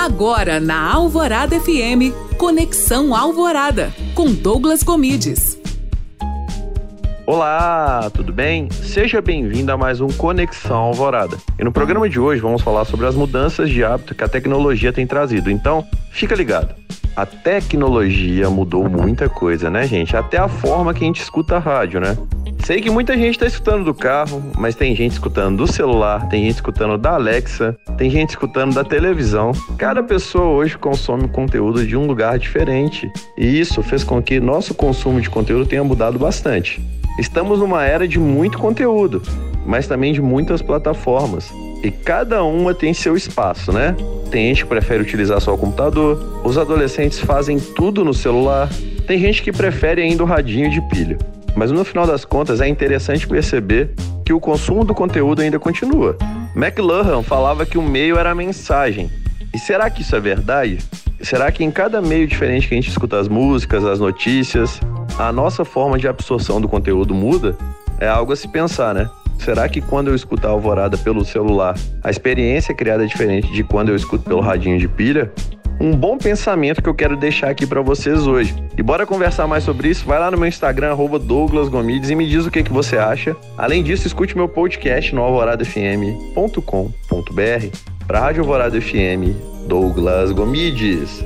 Agora na Alvorada FM, Conexão Alvorada, com Douglas Comides. Olá, tudo bem? Seja bem-vindo a mais um Conexão Alvorada. E no programa de hoje vamos falar sobre as mudanças de hábito que a tecnologia tem trazido. Então, fica ligado. A tecnologia mudou muita coisa, né, gente? Até a forma que a gente escuta a rádio, né? Sei que muita gente está escutando do carro, mas tem gente escutando do celular, tem gente escutando da Alexa, tem gente escutando da televisão. Cada pessoa hoje consome conteúdo de um lugar diferente. E isso fez com que nosso consumo de conteúdo tenha mudado bastante. Estamos numa era de muito conteúdo, mas também de muitas plataformas. E cada uma tem seu espaço, né? Tem gente que prefere utilizar só o computador, os adolescentes fazem tudo no celular, tem gente que prefere ainda o radinho de pilha. Mas no final das contas é interessante perceber que o consumo do conteúdo ainda continua. McLuhan falava que o meio era a mensagem. E será que isso é verdade? Será que em cada meio diferente que a gente escuta as músicas, as notícias, a nossa forma de absorção do conteúdo muda, é algo a se pensar, né? Será que quando eu escuto a Alvorada pelo celular, a experiência é criada é diferente de quando eu escuto pelo radinho de pilha? Um bom pensamento que eu quero deixar aqui para vocês hoje. E bora conversar mais sobre isso? Vai lá no meu Instagram, Douglas Gomides, e me diz o que, que você acha. Além disso, escute meu podcast no alvoradafm.com.br para Rádio Alvorada FM, Douglas Gomides.